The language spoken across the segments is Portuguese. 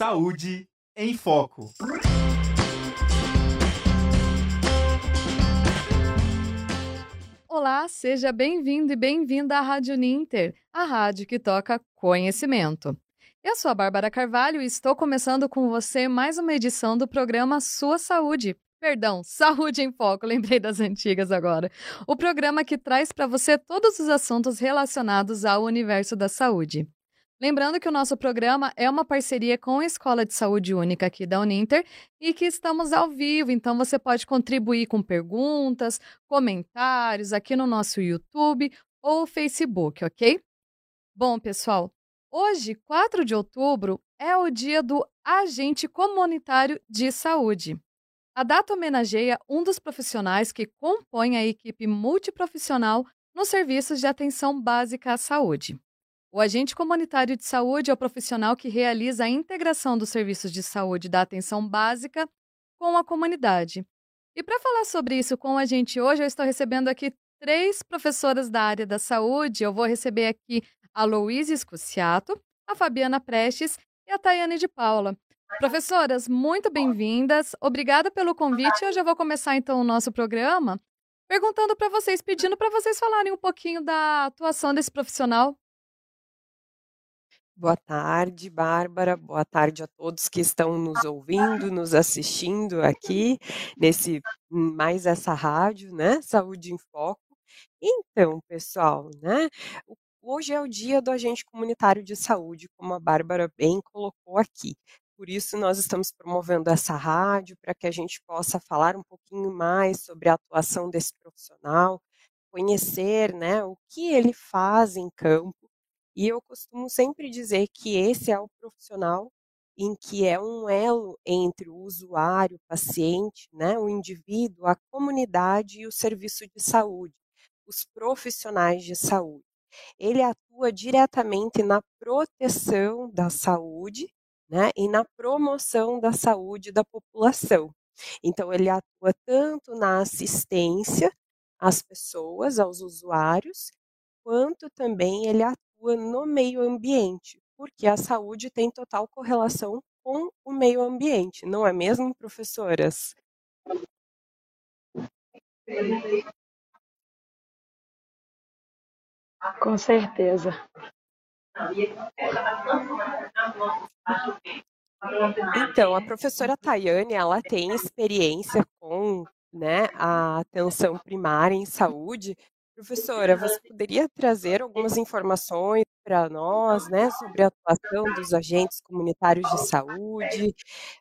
Saúde em Foco. Olá, seja bem-vindo e bem-vinda à Rádio Ninter, a rádio que toca conhecimento. Eu sou a Bárbara Carvalho e estou começando com você mais uma edição do programa Sua Saúde. Perdão, Saúde em Foco, lembrei das antigas agora. O programa que traz para você todos os assuntos relacionados ao universo da saúde. Lembrando que o nosso programa é uma parceria com a Escola de Saúde Única aqui da Uninter e que estamos ao vivo, então você pode contribuir com perguntas, comentários aqui no nosso YouTube ou Facebook, ok? Bom, pessoal, hoje, 4 de outubro, é o dia do Agente Comunitário de Saúde. A data homenageia um dos profissionais que compõem a equipe multiprofissional nos serviços de atenção básica à saúde. O agente comunitário de saúde é o profissional que realiza a integração dos serviços de saúde da atenção básica com a comunidade. E para falar sobre isso com a gente hoje, eu estou recebendo aqui três professoras da área da saúde. Eu vou receber aqui a Louise Escuciato, a Fabiana Prestes e a Tayane de Paula. Professoras, muito bem-vindas. Obrigada pelo convite. Eu já vou começar então o nosso programa perguntando para vocês, pedindo para vocês falarem um pouquinho da atuação desse profissional Boa tarde, Bárbara. Boa tarde a todos que estão nos ouvindo, nos assistindo aqui nesse mais essa rádio, né? Saúde em Foco. Então, pessoal, né? Hoje é o dia do agente comunitário de saúde, como a Bárbara bem colocou aqui. Por isso, nós estamos promovendo essa rádio para que a gente possa falar um pouquinho mais sobre a atuação desse profissional, conhecer né, o que ele faz em campo e eu costumo sempre dizer que esse é o profissional em que é um elo entre o usuário, o paciente, né, o indivíduo, a comunidade e o serviço de saúde, os profissionais de saúde. Ele atua diretamente na proteção da saúde né, e na promoção da saúde da população. Então, ele atua tanto na assistência às pessoas, aos usuários, quanto também ele atua atua no meio ambiente, porque a saúde tem total correlação com o meio ambiente, não é mesmo, professoras? Com certeza. Então, a professora Tayane, ela tem experiência com né, a atenção primária em saúde, Professora, você poderia trazer algumas informações para nós, né, sobre a atuação dos agentes comunitários de saúde,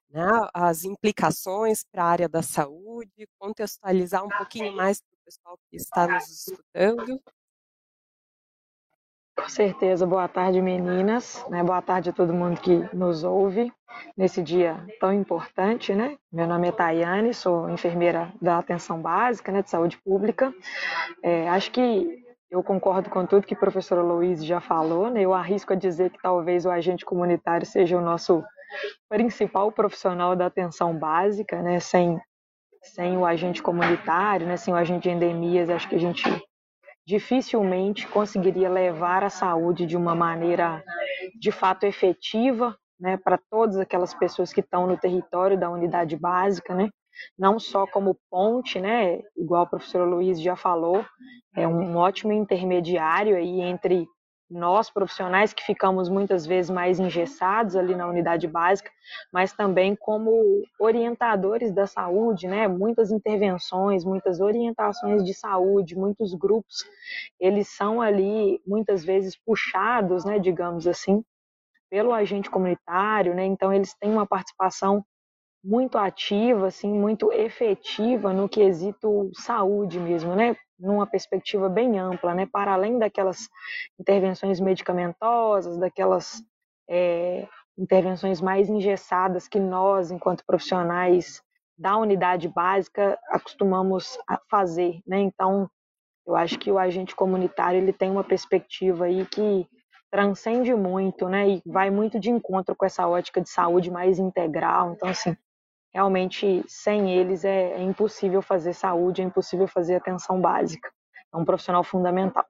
né, as implicações para a área da saúde, contextualizar um pouquinho mais para o pessoal que está nos escutando? Com certeza. Boa tarde, meninas. Né? Boa tarde a todo mundo que nos ouve nesse dia tão importante, né? Meu nome é Tayane, sou enfermeira da atenção básica, né, de saúde pública. É, acho que eu concordo com tudo que a professora Louise já falou, né? Eu arrisco a dizer que talvez o agente comunitário seja o nosso principal profissional da atenção básica, né? Sem, sem o agente comunitário, né? Sem o agente de endemias, acho que a gente dificilmente conseguiria levar a saúde de uma maneira de fato efetiva né, para todas aquelas pessoas que estão no território da unidade básica, né, não só como ponte, né, igual a professora Luiz já falou, é um ótimo intermediário aí entre nós profissionais que ficamos muitas vezes mais engessados ali na unidade básica, mas também como orientadores da saúde, né? Muitas intervenções, muitas orientações de saúde, muitos grupos, eles são ali muitas vezes puxados, né, digamos assim, pelo agente comunitário, né? Então eles têm uma participação muito ativa, assim, muito efetiva no quesito saúde mesmo, né? Numa perspectiva bem ampla, né? Para além daquelas intervenções medicamentosas, daquelas é, intervenções mais engessadas que nós, enquanto profissionais da unidade básica, acostumamos a fazer, né? Então, eu acho que o agente comunitário ele tem uma perspectiva aí que transcende muito, né? E vai muito de encontro com essa ótica de saúde mais integral. Então, assim, realmente sem eles é, é impossível fazer saúde, é impossível fazer atenção básica. É um profissional fundamental.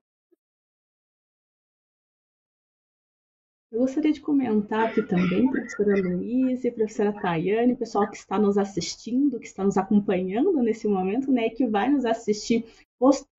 Eu gostaria de comentar aqui também, professora Luísa, professora Tayane, pessoal que está nos assistindo, que está nos acompanhando nesse momento, né, e que vai nos assistir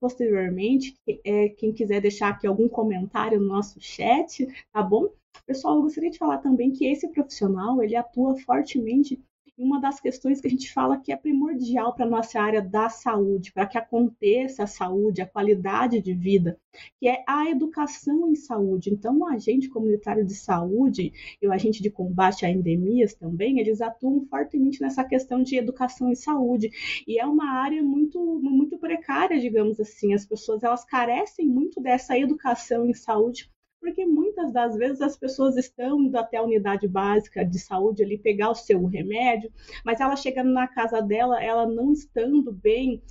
posteriormente, é, quem quiser deixar aqui algum comentário no nosso chat, tá bom? Pessoal, eu gostaria de falar também que esse profissional, ele atua fortemente uma das questões que a gente fala que é primordial para a nossa área da saúde, para que aconteça a saúde, a qualidade de vida, que é a educação em saúde. Então, o agente comunitário de saúde e o agente de combate a endemias também, eles atuam fortemente nessa questão de educação em saúde. E é uma área muito, muito precária, digamos assim. As pessoas elas carecem muito dessa educação em saúde porque muitas das vezes as pessoas estão indo até a unidade básica de saúde ali pegar o seu remédio, mas ela chegando na casa dela, ela não estando bem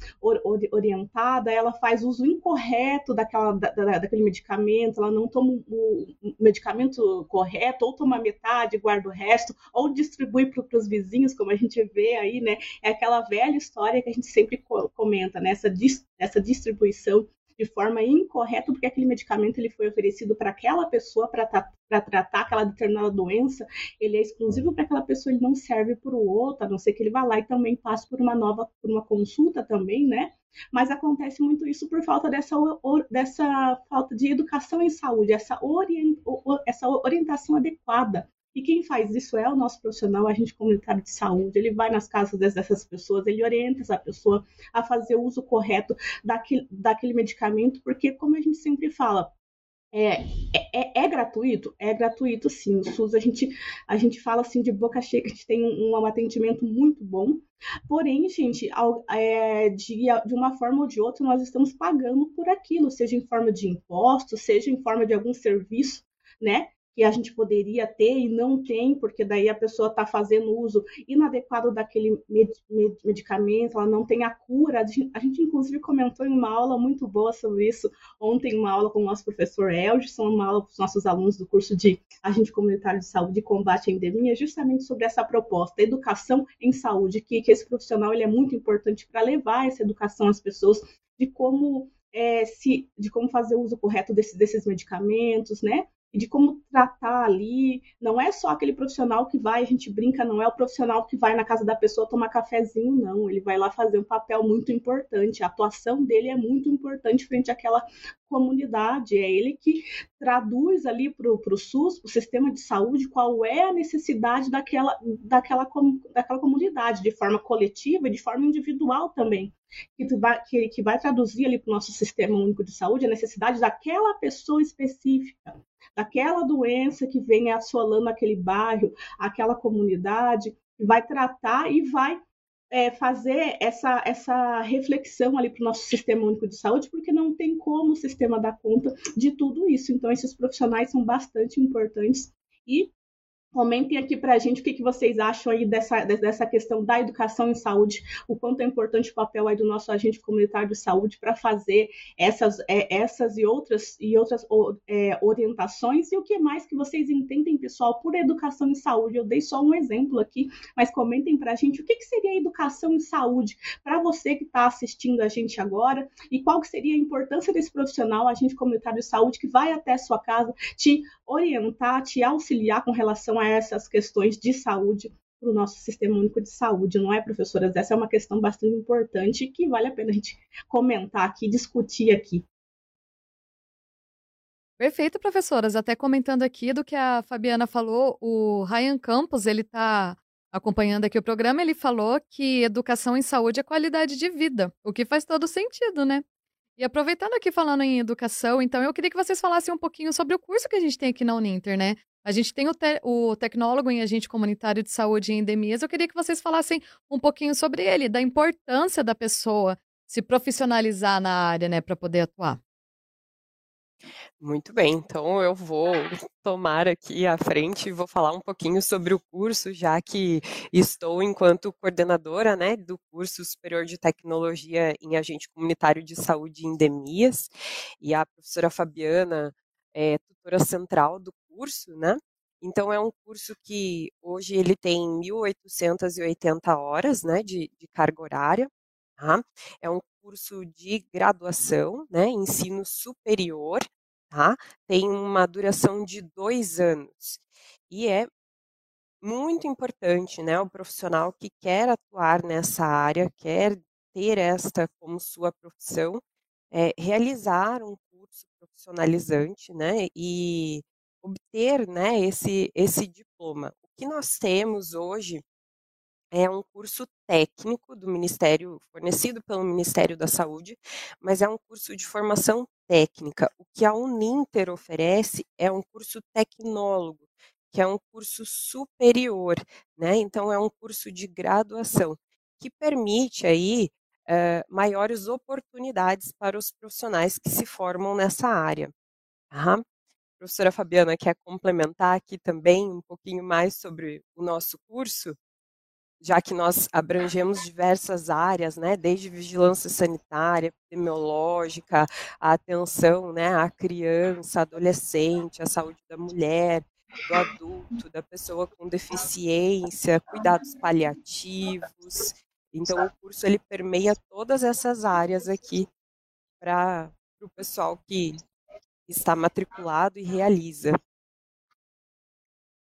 orientada, ela faz uso incorreto daquela, da, daquele medicamento, ela não toma o medicamento correto, ou toma metade, guarda o resto, ou distribui para os vizinhos, como a gente vê aí, né? É aquela velha história que a gente sempre comenta, né? Essa, essa distribuição de forma incorreta, porque aquele medicamento ele foi oferecido para aquela pessoa para tratar aquela determinada doença, ele é exclusivo para aquela pessoa, ele não serve para o outro, a não ser que ele vá lá e também passe por uma nova, por uma consulta também, né? Mas acontece muito isso por falta dessa, dessa falta de educação em saúde, essa, orient, essa orientação adequada e quem faz isso é o nosso profissional, agente comunitário de saúde. Ele vai nas casas dessas pessoas, ele orienta essa pessoa a fazer o uso correto daquele, daquele medicamento, porque, como a gente sempre fala, é, é, é, gratuito? É gratuito, sim. O SUS, a gente, a gente fala assim de boca cheia que a gente tem um, um atendimento muito bom. Porém, gente, é, de, de uma forma ou de outra, nós estamos pagando por aquilo, seja em forma de imposto, seja em forma de algum serviço, né? Que a gente poderia ter e não tem, porque daí a pessoa está fazendo uso inadequado daquele med medicamento, ela não tem a cura. A gente, a gente, inclusive, comentou em uma aula muito boa sobre isso ontem, uma aula com o nosso professor Elgson, uma aula com os nossos alunos do curso de Agente Comunitário de Saúde e Combate à Endemia, justamente sobre essa proposta, educação em saúde, que, que esse profissional ele é muito importante para levar essa educação às pessoas de como é, se, de como fazer o uso correto desse, desses medicamentos, né? De como tratar ali. Não é só aquele profissional que vai, a gente brinca, não é o profissional que vai na casa da pessoa tomar cafezinho, não. Ele vai lá fazer um papel muito importante. A atuação dele é muito importante frente àquela comunidade. É ele que traduz ali para o SUS, para o sistema de saúde, qual é a necessidade daquela, daquela, daquela comunidade, de forma coletiva e de forma individual também. Que vai, que, que vai traduzir ali para o nosso sistema único de saúde a necessidade daquela pessoa específica daquela doença que vem assolando aquele bairro, aquela comunidade, vai tratar e vai é, fazer essa, essa reflexão ali para o nosso sistema único de saúde, porque não tem como o sistema dar conta de tudo isso. Então, esses profissionais são bastante importantes e Comentem aqui para a gente o que, que vocês acham aí dessa, dessa questão da educação em saúde, o quanto é importante o papel aí do nosso agente comunitário de saúde para fazer essas, é, essas e outras, e outras é, orientações e o que mais que vocês entendem, pessoal, por educação em saúde. Eu dei só um exemplo aqui, mas comentem para a gente o que, que seria educação em saúde para você que está assistindo a gente agora e qual que seria a importância desse profissional, agente comunitário de saúde, que vai até a sua casa te orientar, te auxiliar com relação a essas questões de saúde para o nosso sistema único de saúde, não é, professoras? Essa é uma questão bastante importante que vale a pena a gente comentar aqui, discutir aqui. Perfeito, professoras. Até comentando aqui do que a Fabiana falou, o Ryan Campos, ele está acompanhando aqui o programa, ele falou que educação em saúde é qualidade de vida, o que faz todo sentido, né? E aproveitando aqui falando em educação, então eu queria que vocês falassem um pouquinho sobre o curso que a gente tem aqui na Uninter, né? A gente tem o, te o tecnólogo em agente comunitário de saúde em endemias. Eu queria que vocês falassem um pouquinho sobre ele, da importância da pessoa se profissionalizar na área, né, para poder atuar. Muito bem, então eu vou tomar aqui à frente e vou falar um pouquinho sobre o curso, já que estou enquanto coordenadora né, do curso superior de tecnologia em agente comunitário de saúde e endemias, e a professora Fabiana é tutora central do curso, né? Então é um curso que hoje ele tem 1.880 horas, né, de, de carga horária. Tá? É um curso de graduação, né, ensino superior tá? Tem uma duração de dois anos. E é muito importante, né? O profissional que quer atuar nessa área, quer ter esta como sua profissão, é, realizar um curso profissionalizante, né? E obter, né? Esse esse diploma. O que nós temos hoje é um curso técnico do Ministério, fornecido pelo Ministério da Saúde, mas é um curso de formação técnica. O que a Uninter oferece é um curso tecnólogo, que é um curso superior, né? Então é um curso de graduação que permite aí uh, maiores oportunidades para os profissionais que se formam nessa área. Tá? Professora Fabiana quer complementar aqui também um pouquinho mais sobre o nosso curso? já que nós abrangemos diversas áreas, né, desde vigilância sanitária, epidemiológica, a atenção, né, à criança, adolescente, à saúde da mulher, do adulto, da pessoa com deficiência, cuidados paliativos. Então, o curso ele permeia todas essas áreas aqui para o pessoal que está matriculado e realiza.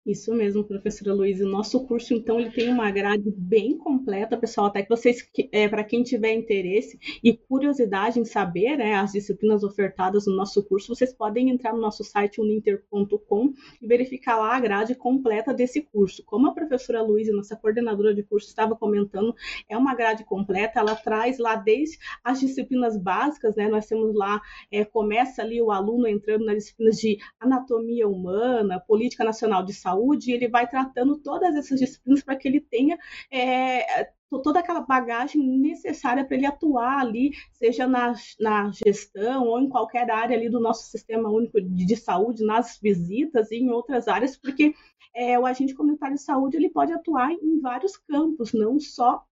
Isso mesmo, professora Luiz. O nosso curso, então, ele tem uma grade bem completa, pessoal, até que vocês, é, para quem tiver interesse e curiosidade em saber né, as disciplinas ofertadas no nosso curso, vocês podem entrar no nosso site uninter.com e verificar lá a grade completa desse curso. Como a professora Luiz, nossa coordenadora de curso, estava comentando, é uma grade completa, ela traz lá desde as disciplinas básicas, né? Nós temos lá, é, começa ali o aluno entrando nas disciplinas de anatomia humana, política nacional de saúde, saúde, ele vai tratando todas essas disciplinas para que ele tenha é, toda aquela bagagem necessária para ele atuar ali, seja na, na gestão ou em qualquer área ali do nosso sistema único de, de saúde, nas visitas e em outras áreas, porque é, o agente comunitário de saúde ele pode atuar em vários campos, não só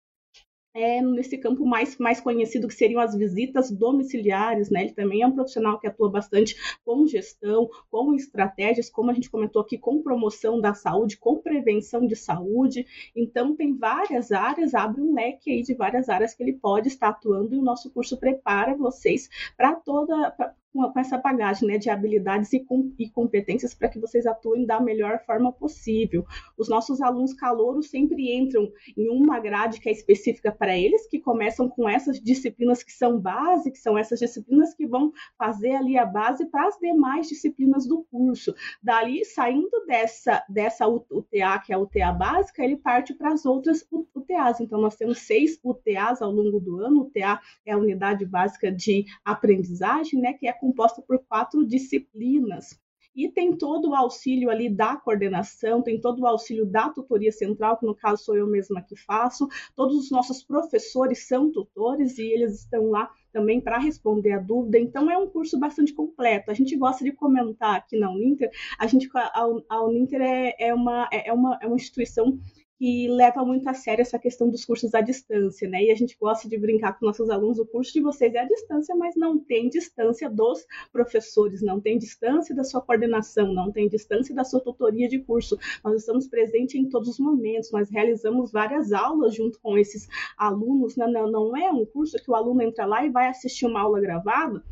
é, nesse campo mais, mais conhecido que seriam as visitas domiciliares, né? Ele também é um profissional que atua bastante com gestão, com estratégias, como a gente comentou aqui, com promoção da saúde, com prevenção de saúde. Então tem várias áreas, abre um leque aí de várias áreas que ele pode estar atuando e o nosso curso prepara vocês para toda com, com essa bagagem né, de habilidades e, com, e competências para que vocês atuem da melhor forma possível. Os nossos alunos calouros sempre entram em uma grade que é específica para eles, que começam com essas disciplinas que são base, que são essas disciplinas que vão fazer ali a base para as demais disciplinas do curso. Dali, saindo dessa, dessa UTA, que é a UTA básica, ele parte para as outras UTAs. Então, nós temos seis UTAs ao longo do ano. UTA é a unidade básica de aprendizagem, né, que é composta por quatro disciplinas. E tem todo o auxílio ali da coordenação, tem todo o auxílio da tutoria central, que no caso sou eu mesma que faço. Todos os nossos professores são tutores e eles estão lá também para responder a dúvida. Então é um curso bastante completo. A gente gosta de comentar aqui na Uninter, a gente a, Uninter é, é, uma, é, uma, é uma instituição que leva muito a sério essa questão dos cursos à distância, né? E a gente gosta de brincar com nossos alunos, o curso de vocês é à distância, mas não tem distância dos professores, não tem distância da sua coordenação, não tem distância da sua tutoria de curso. Nós estamos presentes em todos os momentos, nós realizamos várias aulas junto com esses alunos, né? não, não é um curso que o aluno entra lá e vai assistir uma aula gravada,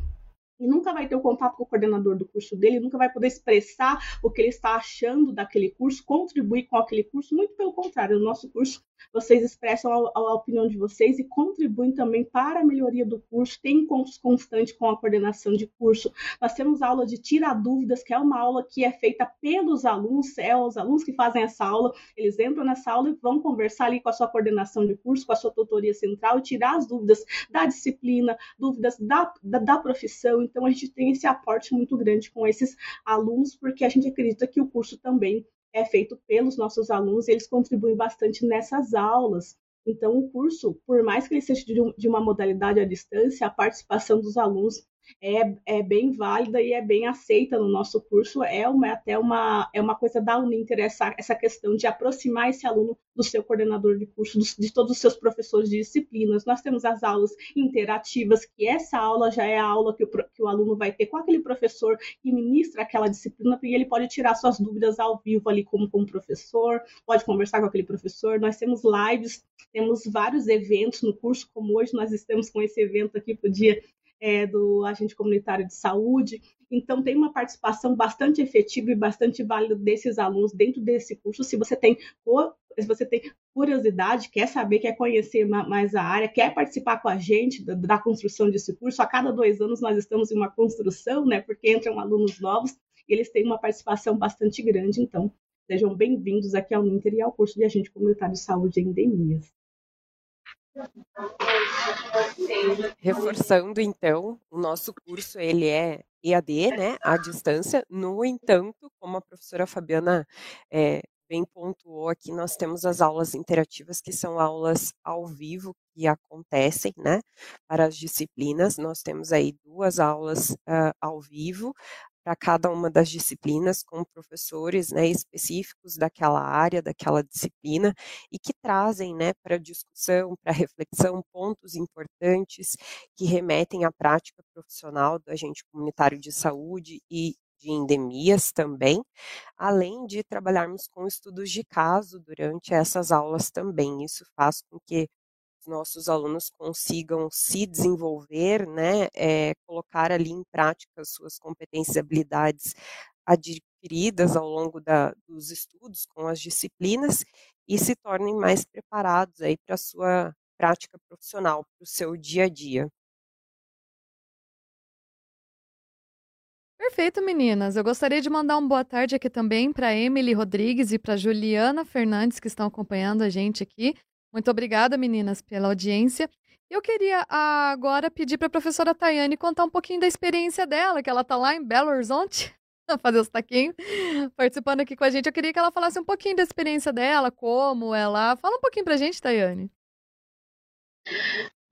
e nunca vai ter o contato com o coordenador do curso dele, nunca vai poder expressar o que ele está achando daquele curso, contribuir com aquele curso. Muito pelo contrário, no nosso curso vocês expressam a, a, opinião de vocês e contribuem também para a melhoria do curso, tem encontros constantes com a coordenação de curso. Nós temos aula de tirar dúvidas, que é uma aula que é feita pelos alunos, é os alunos que fazem essa aula, eles entram nessa aula e vão conversar ali com a sua coordenação de curso, com a sua tutoria central e tirar as dúvidas da disciplina, dúvidas da, da, da profissão. Então, a gente tem esse aporte muito grande com esses alunos, porque a gente acredita que o curso também é feito pelos nossos alunos, e eles contribuem bastante nessas aulas. Então, o curso, por mais que ele seja de uma modalidade à distância, a participação dos alunos é, é bem válida e é bem aceita no nosso curso. É uma, até uma, é uma coisa da Uninter essa, essa questão de aproximar esse aluno do seu coordenador de curso, dos, de todos os seus professores de disciplinas. Nós temos as aulas interativas, que essa aula já é a aula que o, que o aluno vai ter com aquele professor que ministra aquela disciplina, e ele pode tirar suas dúvidas ao vivo ali como, como professor, pode conversar com aquele professor. Nós temos lives, temos vários eventos no curso, como hoje nós estamos com esse evento aqui para o dia é, do agente comunitário de saúde. Então, tem uma participação bastante efetiva e bastante válida desses alunos dentro desse curso. Se você tem se você tem curiosidade, quer saber, quer conhecer mais a área, quer participar com a gente da, da, construção desse curso, a cada dois anos nós estamos em uma construção, né? Porque entram alunos novos e eles têm uma participação bastante grande. Então, sejam bem-vindos aqui ao Ninter e ao curso de Agente Comunitário de Saúde e Endemias. Reforçando então, o nosso curso ele é EAD, né, à distância. No entanto, como a professora Fabiana é, bem pontuou aqui, nós temos as aulas interativas, que são aulas ao vivo que acontecem, né, para as disciplinas. Nós temos aí duas aulas uh, ao vivo para cada uma das disciplinas, com professores né, específicos daquela área, daquela disciplina, e que trazem né, para discussão, para reflexão, pontos importantes que remetem à prática profissional do agente comunitário de saúde e de endemias também, além de trabalharmos com estudos de caso durante essas aulas também. Isso faz com que nossos alunos consigam se desenvolver, né, é, colocar ali em prática suas competências e habilidades adquiridas ao longo da, dos estudos com as disciplinas e se tornem mais preparados aí para a sua prática profissional, para o seu dia a dia. Perfeito, meninas. Eu gostaria de mandar uma boa tarde aqui também para Emily Rodrigues e para Juliana Fernandes, que estão acompanhando a gente aqui. Muito obrigada, meninas, pela audiência. Eu queria agora pedir para a professora Tayane contar um pouquinho da experiência dela, que ela está lá em Belo Horizonte, fazer os taquinhos, participando aqui com a gente. Eu queria que ela falasse um pouquinho da experiência dela, como ela. Fala um pouquinho para a gente, Tayane.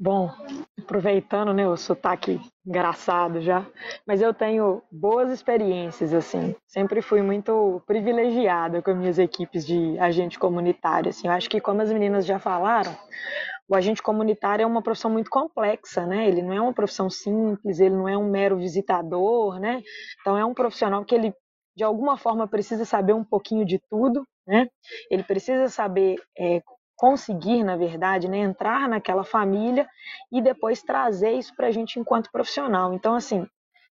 Bom, aproveitando né, o sotaque engraçado já, mas eu tenho boas experiências, assim. Sempre fui muito privilegiada com minhas equipes de agente comunitário, assim. Eu acho que, como as meninas já falaram, o agente comunitário é uma profissão muito complexa, né? Ele não é uma profissão simples, ele não é um mero visitador, né? Então, é um profissional que ele, de alguma forma, precisa saber um pouquinho de tudo, né? Ele precisa saber é, conseguir, na verdade, né, entrar naquela família e depois trazer isso para a gente enquanto profissional. Então, assim,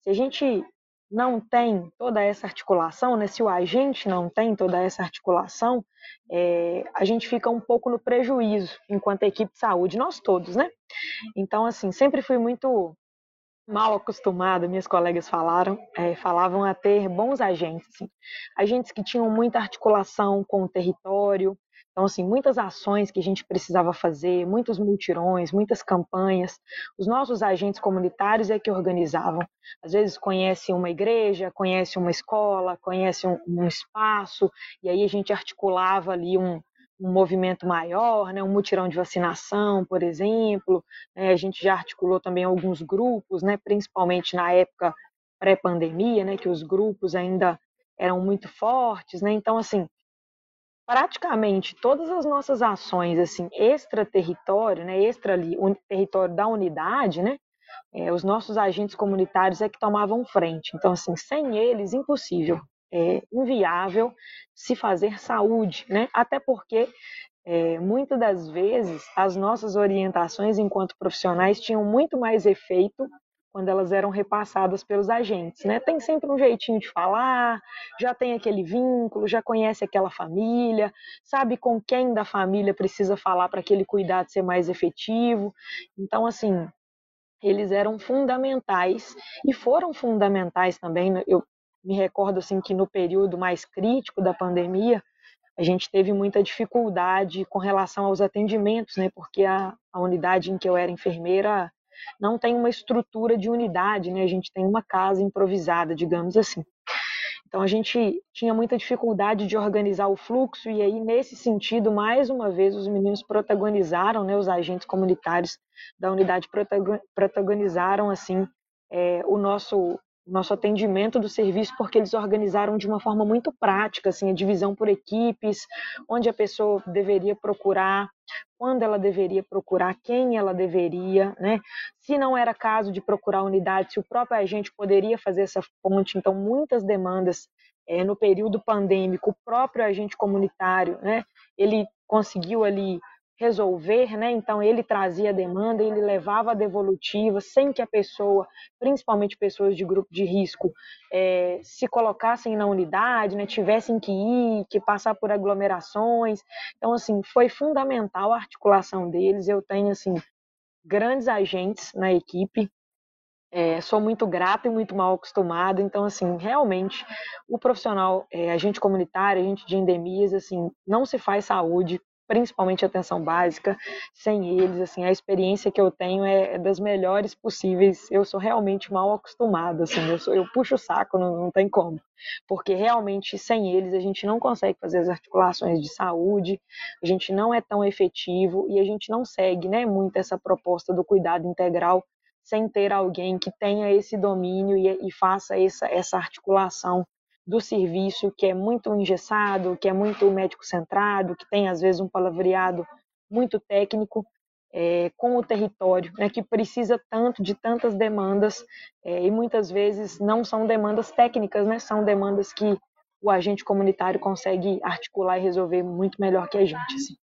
se a gente não tem toda essa articulação, né, se o agente não tem toda essa articulação, é, a gente fica um pouco no prejuízo enquanto equipe de saúde, nós todos, né? Então, assim, sempre fui muito mal acostumada, minhas colegas falaram, é, falavam a ter bons agentes, assim, agentes que tinham muita articulação com o território, então, assim, muitas ações que a gente precisava fazer, muitos multirões, muitas campanhas. Os nossos agentes comunitários é que organizavam. Às vezes conhece uma igreja, conhece uma escola, conhece um, um espaço, e aí a gente articulava ali um, um movimento maior, né, um mutirão de vacinação, por exemplo. Né, a gente já articulou também alguns grupos, né, principalmente na época pré-pandemia, né, que os grupos ainda eram muito fortes, né? Então, assim, praticamente todas as nossas ações assim extra-território, né, extra ali, território da unidade, né, é, os nossos agentes comunitários é que tomavam frente. Então, assim, sem eles, impossível, é inviável se fazer saúde, né? Até porque é, muitas das vezes as nossas orientações enquanto profissionais tinham muito mais efeito quando elas eram repassadas pelos agentes, né? Tem sempre um jeitinho de falar, já tem aquele vínculo, já conhece aquela família, sabe com quem da família precisa falar para aquele cuidado ser mais efetivo. Então, assim, eles eram fundamentais e foram fundamentais também. Né? Eu me recordo assim que no período mais crítico da pandemia, a gente teve muita dificuldade com relação aos atendimentos, né? Porque a, a unidade em que eu era enfermeira não tem uma estrutura de unidade, né? A gente tem uma casa improvisada, digamos assim. Então a gente tinha muita dificuldade de organizar o fluxo e aí nesse sentido, mais uma vez, os meninos protagonizaram, né? Os agentes comunitários da unidade protagonizaram assim é, o nosso nosso atendimento do serviço, porque eles organizaram de uma forma muito prática, assim, a divisão por equipes, onde a pessoa deveria procurar, quando ela deveria procurar, quem ela deveria, né? Se não era caso de procurar unidade, se o próprio agente poderia fazer essa ponte, então muitas demandas é, no período pandêmico, o próprio agente comunitário, né? Ele conseguiu ali resolver, né? Então ele trazia a demanda, ele levava a devolutiva, sem que a pessoa, principalmente pessoas de grupo de risco, é, se colocassem na unidade, né? Tivessem que ir, que passar por aglomerações. Então assim foi fundamental a articulação deles. Eu tenho assim grandes agentes na equipe. É, sou muito grata e muito mal acostumada, então assim realmente o profissional, é, agente comunitário, agente de endemias, assim não se faz saúde principalmente atenção básica, sem eles, assim, a experiência que eu tenho é, é das melhores possíveis. Eu sou realmente mal acostumada, assim, eu, sou, eu puxo o saco, não, não tem como, porque realmente sem eles a gente não consegue fazer as articulações de saúde, a gente não é tão efetivo e a gente não segue, né, muito essa proposta do cuidado integral sem ter alguém que tenha esse domínio e, e faça essa, essa articulação do serviço que é muito engessado, que é muito médico centrado, que tem às vezes um palavreado muito técnico é, com o território, né, que precisa tanto de tantas demandas é, e muitas vezes não são demandas técnicas, né, são demandas que o agente comunitário consegue articular e resolver muito melhor que a gente. Assim.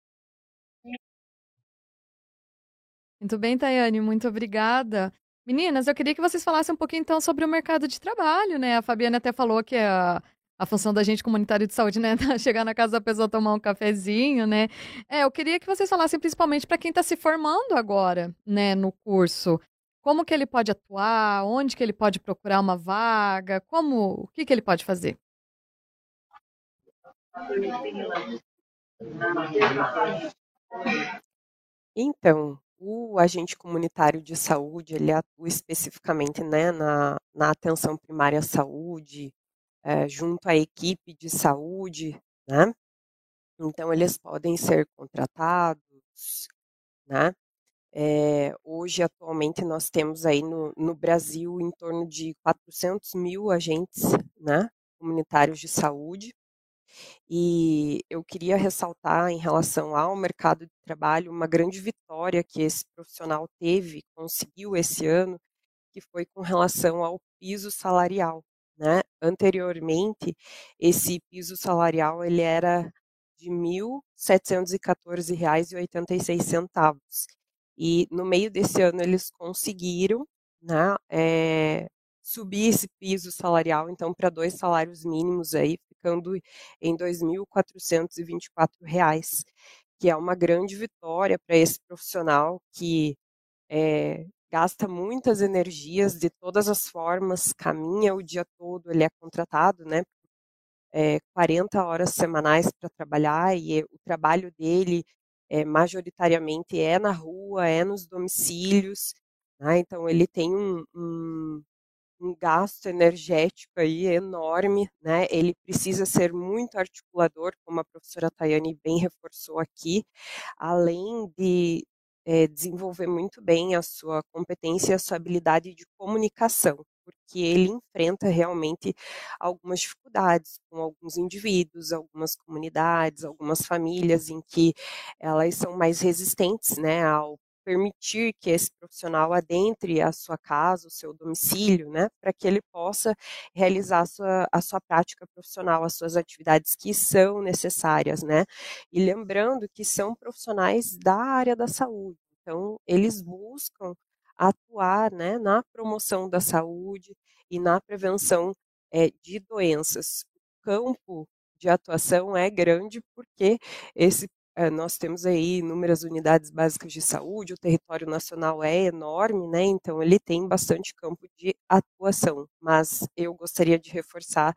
Muito bem, Tayane, muito obrigada. Meninas, eu queria que vocês falassem um pouquinho então sobre o mercado de trabalho, né? A Fabiana até falou que a, a função da gente comunitário de saúde, né, chegar na casa da pessoa tomar um cafezinho, né? É, eu queria que vocês falassem principalmente para quem está se formando agora, né, no curso. Como que ele pode atuar? Onde que ele pode procurar uma vaga? Como, o que que ele pode fazer? Então, o agente comunitário de saúde, ele atua especificamente, né, na, na atenção primária à saúde, é, junto à equipe de saúde, né? Então, eles podem ser contratados, né? É, hoje, atualmente, nós temos aí no, no Brasil em torno de 400 mil agentes, né, comunitários de saúde, e eu queria ressaltar em relação ao mercado de trabalho uma grande vitória que esse profissional teve, conseguiu esse ano, que foi com relação ao piso salarial. Né? Anteriormente, esse piso salarial ele era de R$ 1.714,86. E no meio desse ano eles conseguiram né, é, subir esse piso salarial, então, para dois salários mínimos aí, ficando em R$ 2.424, que é uma grande vitória para esse profissional que é, gasta muitas energias de todas as formas, caminha o dia todo, ele é contratado, né? É, 40 horas semanais para trabalhar e o trabalho dele é, majoritariamente é na rua, é nos domicílios, né? então ele tem um, um, um gasto energético aí enorme, né? Ele precisa ser muito articulador, como a professora Tayane bem reforçou aqui, além de é, desenvolver muito bem a sua competência e a sua habilidade de comunicação, porque ele enfrenta realmente algumas dificuldades com alguns indivíduos, algumas comunidades, algumas famílias em que elas são mais resistentes, né, ao permitir que esse profissional adentre a sua casa, o seu domicílio, né, para que ele possa realizar a sua, a sua prática profissional, as suas atividades que são necessárias, né, e lembrando que são profissionais da área da saúde, então eles buscam atuar, né, na promoção da saúde e na prevenção é, de doenças. O campo de atuação é grande porque esse nós temos aí inúmeras unidades básicas de saúde, o território nacional é enorme, né? Então ele tem bastante campo de atuação. Mas eu gostaria de reforçar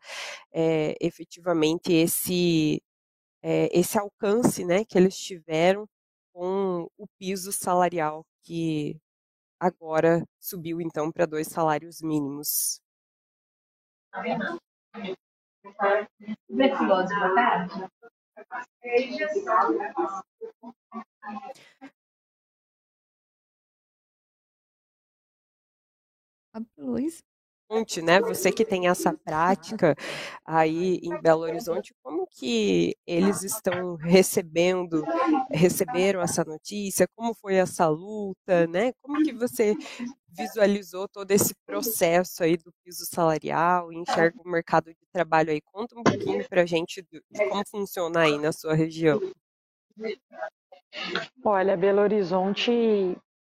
é, efetivamente esse é, esse alcance, né, que eles tiveram com o piso salarial que agora subiu então para dois salários mínimos. Betuloso, boa tarde. Luiz? Né? Você que tem essa prática aí em Belo Horizonte, como que eles estão recebendo, receberam essa notícia? Como foi essa luta, né? Como que você visualizou todo esse processo aí do piso salarial, enxerga o mercado de trabalho aí? Conta um pouquinho para a gente de como funciona aí na sua região. Olha, Belo Horizonte,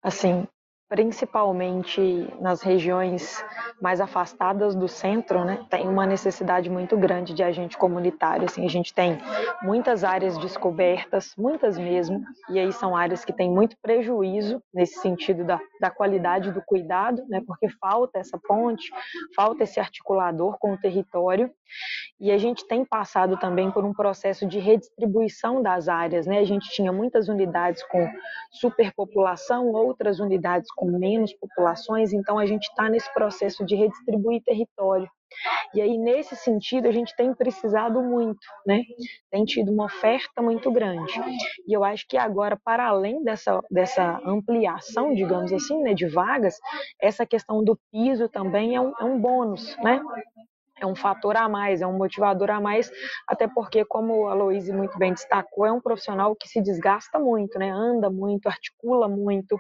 assim, principalmente nas regiões mais afastadas do centro, né, tem uma necessidade muito grande de agente comunitário. Assim, a gente tem muitas áreas descobertas, muitas mesmo, e aí são áreas que têm muito prejuízo nesse sentido da, da qualidade do cuidado, né, porque falta essa ponte, falta esse articulador com o território, e a gente tem passado também por um processo de redistribuição das áreas. Né? A gente tinha muitas unidades com superpopulação, outras unidades com menos populações, então a gente está nesse processo de redistribuir território. E aí, nesse sentido, a gente tem precisado muito, né? Tem tido uma oferta muito grande. E eu acho que agora, para além dessa, dessa ampliação, digamos assim, né, de vagas, essa questão do piso também é um, é um bônus, né? É um fator a mais, é um motivador a mais, até porque, como a Aloíse muito bem destacou, é um profissional que se desgasta muito, né? anda muito, articula muito,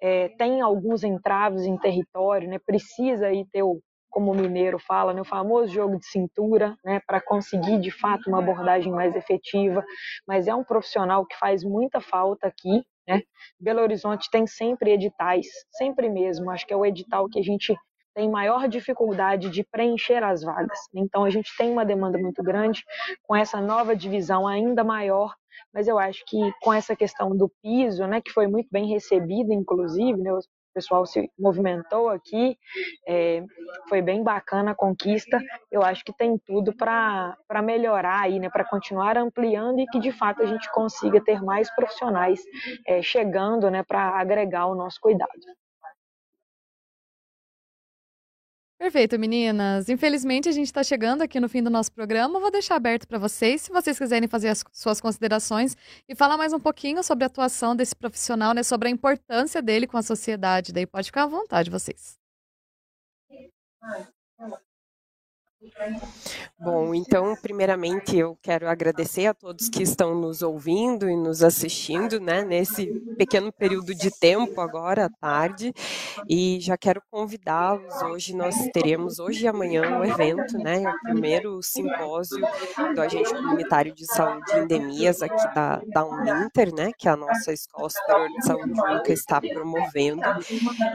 é, tem alguns entraves em território, né? precisa aí ter o, como o mineiro fala, né, o famoso jogo de cintura, né, para conseguir de fato uma abordagem mais efetiva, mas é um profissional que faz muita falta aqui, né? Belo Horizonte tem sempre editais, sempre mesmo, acho que é o edital que a gente tem maior dificuldade de preencher as vagas. Então, a gente tem uma demanda muito grande, com essa nova divisão ainda maior, mas eu acho que com essa questão do piso, né, que foi muito bem recebida, inclusive, né, o pessoal se movimentou aqui, é, foi bem bacana a conquista. Eu acho que tem tudo para melhorar aí, né, para continuar ampliando e que de fato a gente consiga ter mais profissionais é, chegando, né, para agregar o nosso cuidado. Perfeito, meninas. Infelizmente, a gente está chegando aqui no fim do nosso programa. Vou deixar aberto para vocês, se vocês quiserem fazer as suas considerações e falar mais um pouquinho sobre a atuação desse profissional, né, sobre a importância dele com a sociedade. Daí pode ficar à vontade, vocês. Bom, então, primeiramente, eu quero agradecer a todos que estão nos ouvindo e nos assistindo, né, nesse pequeno período de tempo agora à tarde, e já quero convidá-los. Hoje nós teremos, hoje e amanhã, um evento, né, o primeiro simpósio do Agente Comunitário de Saúde e Endemias aqui da, da Uninter, né, que a nossa Escola Superior de Saúde Única está promovendo.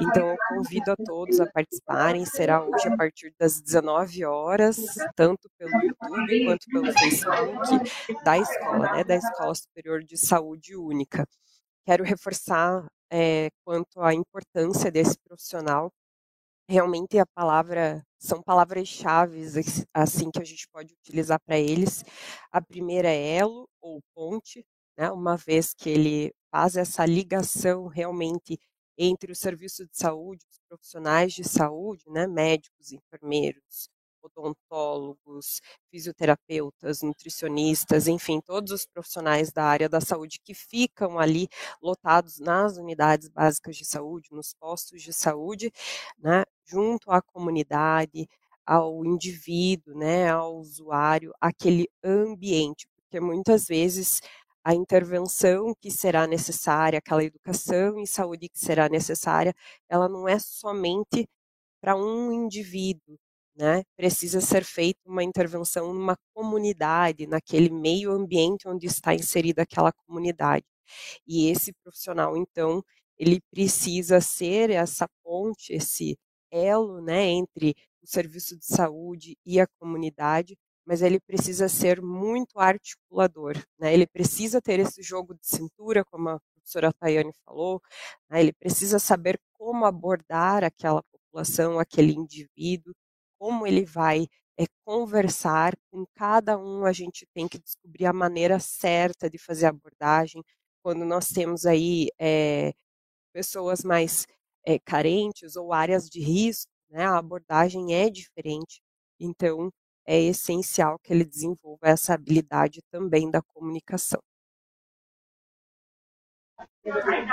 Então, eu convido a todos a participarem, será hoje a partir das 19 horas horas, tanto pelo YouTube quanto pelo Facebook da escola, né, da Escola Superior de Saúde Única. Quero reforçar é, quanto à importância desse profissional. Realmente a palavra são palavras-chave assim que a gente pode utilizar para eles. A primeira é elo ou ponte, né, uma vez que ele faz essa ligação realmente entre o serviço de saúde, os profissionais de saúde, né, médicos, enfermeiros, odontólogos, fisioterapeutas, nutricionistas, enfim, todos os profissionais da área da saúde que ficam ali lotados nas unidades básicas de saúde, nos postos de saúde, né, junto à comunidade, ao indivíduo, né, ao usuário, aquele ambiente, porque muitas vezes a intervenção que será necessária, aquela educação em saúde que será necessária, ela não é somente para um indivíduo, né? Precisa ser feita uma intervenção numa comunidade, naquele meio ambiente onde está inserida aquela comunidade. E esse profissional, então, ele precisa ser essa ponte, esse elo, né, entre o serviço de saúde e a comunidade, mas ele precisa ser muito articulador, né? Ele precisa ter esse jogo de cintura, como a professora Tayane falou, né? ele precisa saber como abordar aquela população, aquele indivíduo, como ele vai é, conversar com cada um, a gente tem que descobrir a maneira certa de fazer a abordagem. Quando nós temos aí é, pessoas mais é, carentes ou áreas de risco, né, a abordagem é diferente. Então, é essencial que ele desenvolva essa habilidade também da comunicação. Gostaria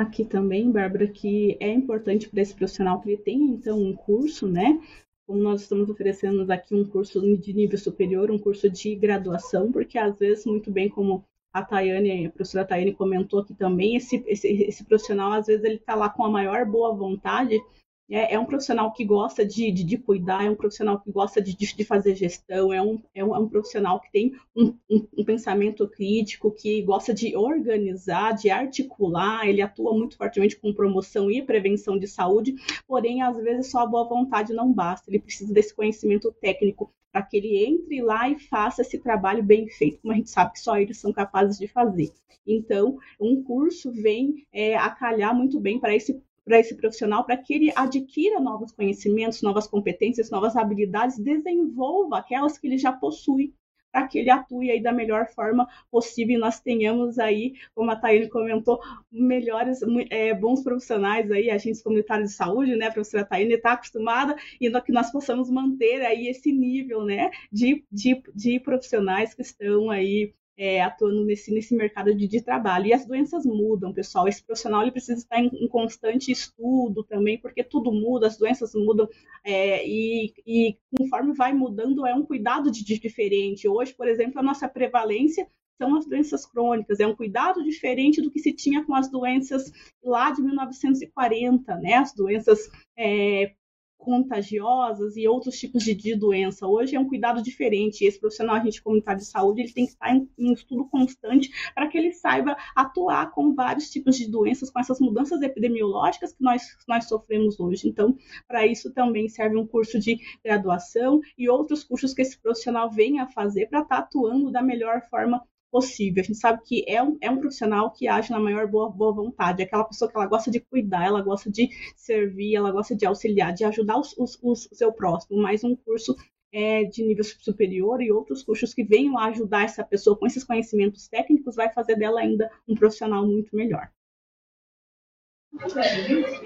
aqui também, Bárbara, que é importante para esse profissional que ele tenha, então, um curso, né? Como nós estamos oferecendo aqui um curso de nível superior, um curso de graduação, porque às vezes, muito bem como a Tayane, a professora Tayane comentou aqui também, esse, esse, esse profissional, às vezes, ele está lá com a maior boa vontade, é, é um profissional que gosta de, de, de, cuidar, é um profissional que gosta de, de fazer gestão, é um, é um, é um profissional que tem um, um, um, pensamento crítico, que gosta de organizar, de articular, ele atua muito fortemente com promoção e prevenção de saúde, porém, às vezes, só a boa vontade não basta, ele precisa desse conhecimento técnico para que ele entre lá e faça esse trabalho bem feito, como a gente sabe que só eles são capazes de fazer. Então, um curso vem é, a calhar muito bem para esse para esse profissional, para que ele adquira novos conhecimentos, novas competências, novas habilidades, desenvolva aquelas que ele já possui, para que ele atue aí da melhor forma possível. E nós tenhamos aí, como a Thaíne comentou, melhores, é, bons profissionais aí, agentes comunitários de saúde, né, a professora Thaíne está acostumada e que nós possamos manter aí esse nível, né, de, de, de profissionais que estão aí é, atuando nesse, nesse mercado de, de, trabalho. E as doenças mudam, pessoal. Esse profissional ele precisa estar em, em constante estudo também, porque tudo muda, as doenças mudam, é, e, e, conforme vai mudando, é um cuidado de, de diferente. Hoje, por exemplo, a nossa prevalência são as doenças crônicas, é um cuidado diferente do que se tinha com as doenças lá de 1940, né? As doenças é, contagiosas e outros tipos de, de, doença. Hoje é um cuidado diferente. Esse profissional agente comunitário de saúde ele tem que estar em, em estudo constante para que ele saiba atuar com vários tipos de doenças, com essas mudanças epidemiológicas que nós, nós sofremos hoje. Então, para isso também serve um curso de graduação e outros cursos que esse profissional venha a fazer para estar atuando da melhor forma possível. A gente sabe que é um, é um profissional que age na maior boa, boa vontade, é aquela pessoa que ela gosta de cuidar, ela gosta de servir, ela gosta de auxiliar, de ajudar os, os, os, o seu próximo. Mais um curso é, de nível superior e outros cursos que venham a ajudar essa pessoa com esses conhecimentos técnicos vai fazer dela ainda um profissional muito melhor.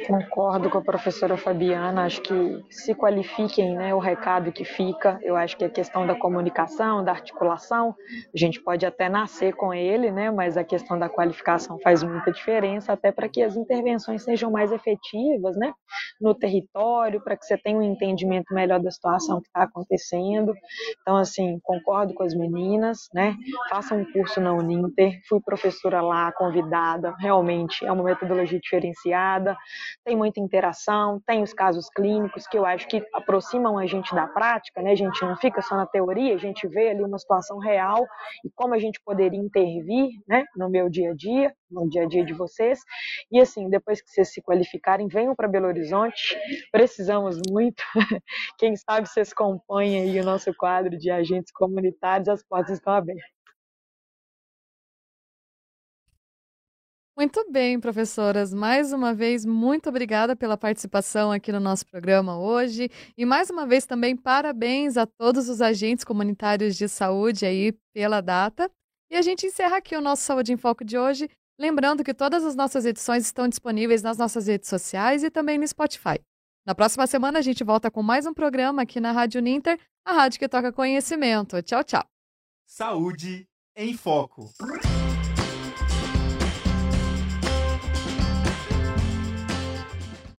Concordo com a professora Fabiana, acho que se qualifiquem, né, o recado que fica, eu acho que a questão da comunicação, da articulação, a gente pode até nascer com ele, né, mas a questão da qualificação faz muita diferença, até para que as intervenções sejam mais efetivas, né, no território, para que você tenha um entendimento melhor da situação que está acontecendo. Então, assim, concordo com as meninas, né, façam um curso na Uninter, fui professora lá, convidada, realmente é uma metodologia diferenciada diferenciada, tem muita interação, tem os casos clínicos que eu acho que aproximam a gente da prática, né? A gente não fica só na teoria, a gente vê ali uma situação real e como a gente poderia intervir, né, no meu dia a dia, no dia a dia de vocês. E assim, depois que vocês se qualificarem, venham para Belo Horizonte. Precisamos muito. Quem sabe vocês compõem aí o nosso quadro de agentes comunitários, as portas estão abertas. Muito bem, professoras. Mais uma vez, muito obrigada pela participação aqui no nosso programa hoje. E mais uma vez também, parabéns a todos os agentes comunitários de saúde aí pela data. E a gente encerra aqui o nosso Saúde em Foco de hoje. Lembrando que todas as nossas edições estão disponíveis nas nossas redes sociais e também no Spotify. Na próxima semana, a gente volta com mais um programa aqui na Rádio Ninter, a rádio que toca conhecimento. Tchau, tchau. Saúde em Foco.